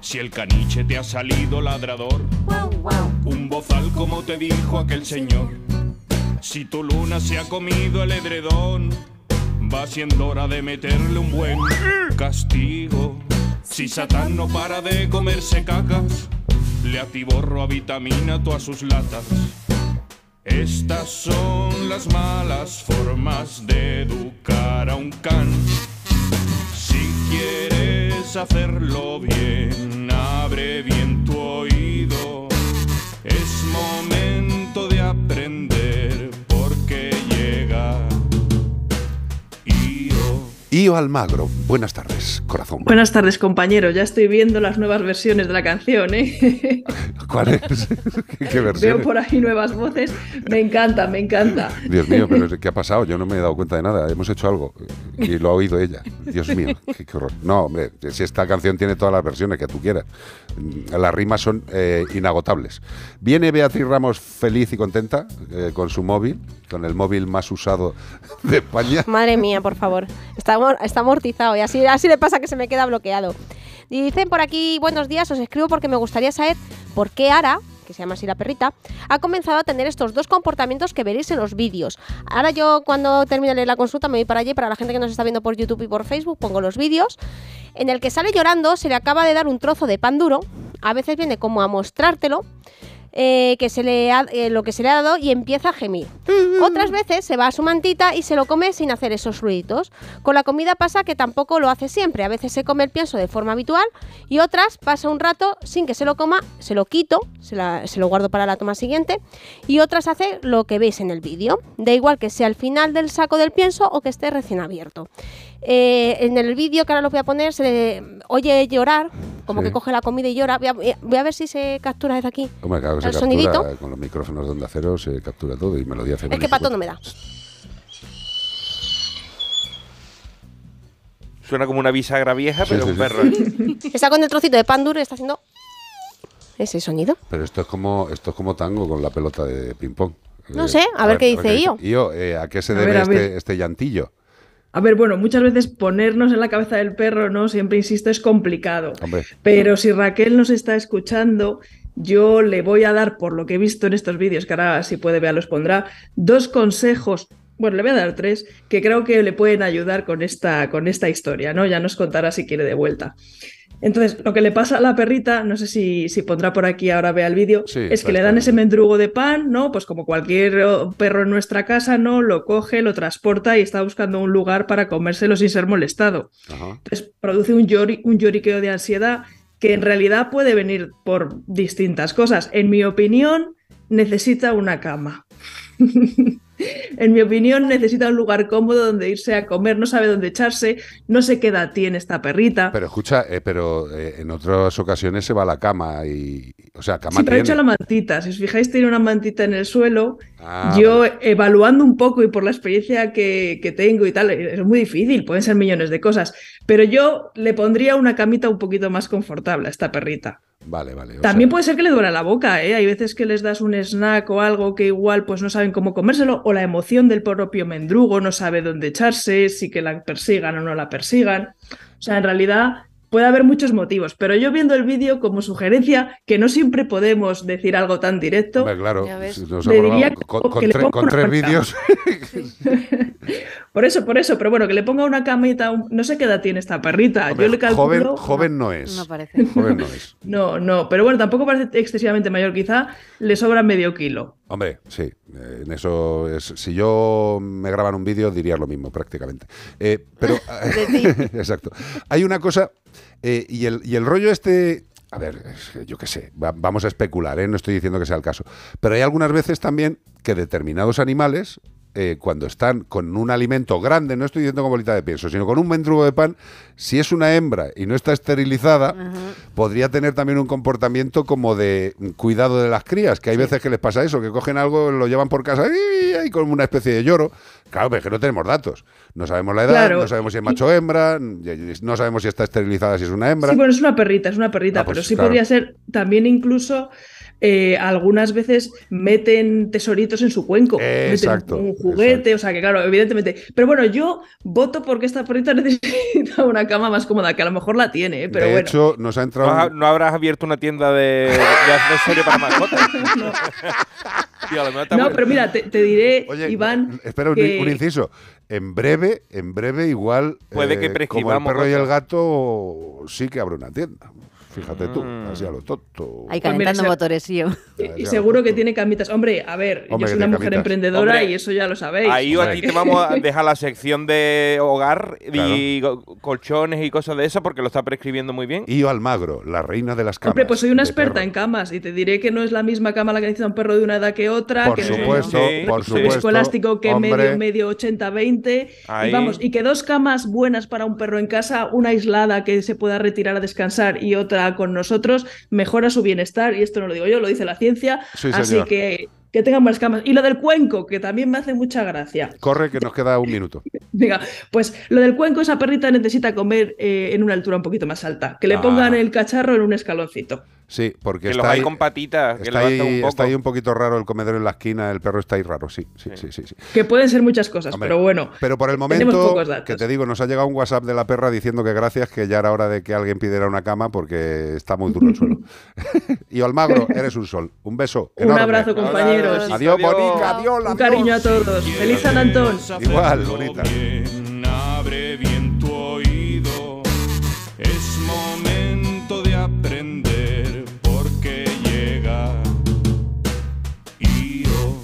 Si el caniche te ha salido ladrador, un bozal como te dijo aquel señor. Si tu luna se ha comido el edredón, va siendo hora de meterle un buen castigo. Si Satán no para de comerse cacas, le atiborro a vitamina todas sus latas. Estas son las malas formas de educar a un can. Hacerlo bien, Io. Io Almagro, buenas tardes, corazón. Buenas tardes, compañero. Ya estoy viendo las nuevas versiones de la canción, ¿eh? ¿Cuál es? ¿Qué versión? Veo por ahí nuevas voces. Me encanta, me encanta. Dios mío, pero ¿qué ha pasado? Yo no me he dado cuenta de nada. Hemos hecho algo y lo ha oído ella. Dios mío, qué, qué horror. No, hombre, si esta canción tiene todas las versiones que tú quieras. Las rimas son eh, inagotables. Viene Beatriz Ramos feliz y contenta eh, con su móvil, con el móvil más usado de España. Madre mía, por favor. Está, está amortizado y así, así le pasa que se me queda bloqueado. Dicen por aquí, buenos días, os escribo porque me gustaría saber por qué Ara, que se llama así la perrita, ha comenzado a tener estos dos comportamientos que veréis en los vídeos. Ahora yo cuando termine la consulta me voy para allí, para la gente que nos está viendo por YouTube y por Facebook, pongo los vídeos. En el que sale llorando, se le acaba de dar un trozo de pan duro, a veces viene como a mostrártelo, eh, que se le ha- eh, lo que se le ha dado y empieza a gemir. Otras veces se va a su mantita y se lo come sin hacer esos ruiditos. Con la comida pasa que tampoco lo hace siempre. A veces se come el pienso de forma habitual y otras pasa un rato sin que se lo coma, se lo quito, se, la- se lo guardo para la toma siguiente y otras hace lo que veis en el vídeo. Da igual que sea al final del saco del pienso o que esté recién abierto. Eh, en el vídeo que ahora lo voy a poner se le oye llorar, como Sí. que coge la comida y llora. Voy a, voy a ver si se captura desde aquí. Hombre, claro que se ¿El captura sonidito? con los micrófonos de onda cero, se captura todo y melodía Es femenina. que pato no me da. Suena como una bisagra vieja, Sí, pero sí, un sí. perro. Está con el trocito de pan duro y está haciendo ese sonido. Pero esto es como esto es como tango con la pelota de ping pong. No sé, a ver qué dice Io. Io, eh, ¿a qué se A debe ver, a este, este llantillo? A ver, bueno, muchas veces ponernos en la cabeza del perro, ¿no? Siempre insisto, es complicado. Hombre, Pero si Raquel nos está escuchando, yo le voy a dar, por lo que he visto en estos vídeos, que ahora si puede ver los pondrá, dos consejos. Bueno, le voy a dar tres que creo que le pueden ayudar con esta, con esta historia, ¿no? Ya nos contará si quiere de vuelta. Entonces, lo que le pasa a la perrita, no sé si, si pondrá por aquí ahora vea el vídeo, Sí, es que le dan ese mendrugo de pan, ¿no? Pues como cualquier oh, perro en nuestra casa, ¿no? Lo coge, lo transporta y está buscando un lugar para comérselo sin ser molestado. ajá. Entonces produce un, llori- un lloriqueo de ansiedad que en realidad puede venir por distintas cosas. En mi opinión, necesita una cama. en mi opinión, necesita un lugar cómodo donde irse a comer, no sabe dónde echarse, no sé qué edad tiene esta perrita. Pero escucha, eh, pero eh, en otras ocasiones se va a la cama y, o sea, cama Sí, pero ha tiene. hecho la mantita. Si os fijáis, tiene una mantita en el suelo. Ah, Yo, vale. evaluando un poco y por la experiencia que, que tengo y tal, es muy difícil, pueden ser millones de cosas. Pero yo le pondría una camita un poquito más confortable a esta perrita. Vale, vale. o También sea, puede ser que le duela la boca, ¿eh? Hay veces que les das un snack o algo que igual pues no saben cómo comérselo, o la emoción del propio mendrugo, no sabe dónde echarse, si que la persigan o no la persigan. O sea, en realidad puede haber muchos motivos, pero yo viendo el vídeo como sugerencia, que no siempre podemos decir algo tan directo, hombre, claro, nos Le diría con, que con le tres vídeos. por eso, por eso, pero bueno, que le ponga una camita, un- no sé qué edad tiene esta perrita, Hombre, yo le calculo... joven, joven no es. No parece. Joven no es. No, no, pero bueno, tampoco parece excesivamente mayor, quizá le sobra medio kilo. Hombre, sí, eh, en eso es. Si yo me graban un vídeo diría lo mismo prácticamente. Eh, pero exacto. Hay una cosa eh, y, el, y el rollo este. A ver, yo qué sé, va- vamos a especular, ¿eh? no estoy diciendo que sea el caso. Pero hay algunas veces también que determinados animales, eh, cuando están con un alimento grande, no estoy diciendo con bolita de pienso, sino con un mendrugo de pan, si es una hembra y no está esterilizada, podría tener también un comportamiento como de cuidado de las crías, que hay veces que les pasa eso, que cogen algo, lo llevan por casa y como una especie de lloro. Claro, pero es que no tenemos datos. No sabemos la edad, Claro. no sabemos si es macho o hembra, no sabemos si está esterilizada, si es una hembra. Sí, bueno, es una perrita, es una perrita, Ah, pues, pero sí claro. podría ser también incluso eh, algunas veces meten tesoritos en su cuenco. Exacto, Meten un juguete, exacto. o sea que claro, evidentemente. Pero bueno, yo voto porque esta perrita necesita una cama más cómoda, que a lo mejor la tiene, ¿eh? pero de bueno. hecho, nos ha ¿No, entrado. ha- no habrás abierto una tienda de, de accesorios para mascotas? Tío, No, muy- pero mira, te, te diré, Oye, Iván. espera un, que- un inciso. En breve, en breve, igual. eh, Puede que Como el perro y el gato, sí que abre una tienda. Fíjate tú, Mm. así a lo tonto. Ahí Pues mira, calentando se- motores, sí. Y seguro que tiene camitas. Hombre, a ver, Hombre, yo soy una mujer camitas. emprendedora Hombre, y eso ya lo sabéis. Ahí a ti te vamos a dejar la sección de hogar y colchones y cosas de esas porque lo está prescribiendo muy bien. Io Almagro, la reina de las camas. Hombre, pues soy una experta perro. en camas y te diré que no es la misma cama la que necesita un perro de una edad que otra. Por que no- supuesto, Sí, por sí. supuesto. escolástico que hombre, medio, medio 80-20. Ahí. Y vamos, y que dos camas buenas para un perro en casa, una aislada que se pueda retirar a descansar y otra con nosotros, mejora su bienestar. Y esto no lo digo yo, lo dice la ciencia. Sí, Así señor. que que tengan más camas. Y lo del cuenco, que también me hace mucha gracia. Corre, que nos queda un minuto. Venga, pues lo del cuenco, esa perrita necesita comer eh, en una altura un poquito más alta. Que le Ah. pongan el cacharro en un escaloncito. Sí, porque Que los está hay ahí, con patitas, que está, ahí, un poco. está ahí un poquito raro el comedero en la esquina, el perro está ahí raro, sí, sí, sí, sí. sí. Que pueden ser muchas cosas, Hombre, pero bueno. Pero por el momento, que te digo, nos ha llegado un WhatsApp de la perra diciendo que gracias, que ya era hora de que alguien pidiera una cama porque está muy duro el suelo. y Almagro, eres un sol. Un beso. Un enorme. abrazo, compañeros. Adiós, Adiós. Bonica, adiós, Un adiós. cariño a todos. Feliz San Antón. Igual, bonita. Bien.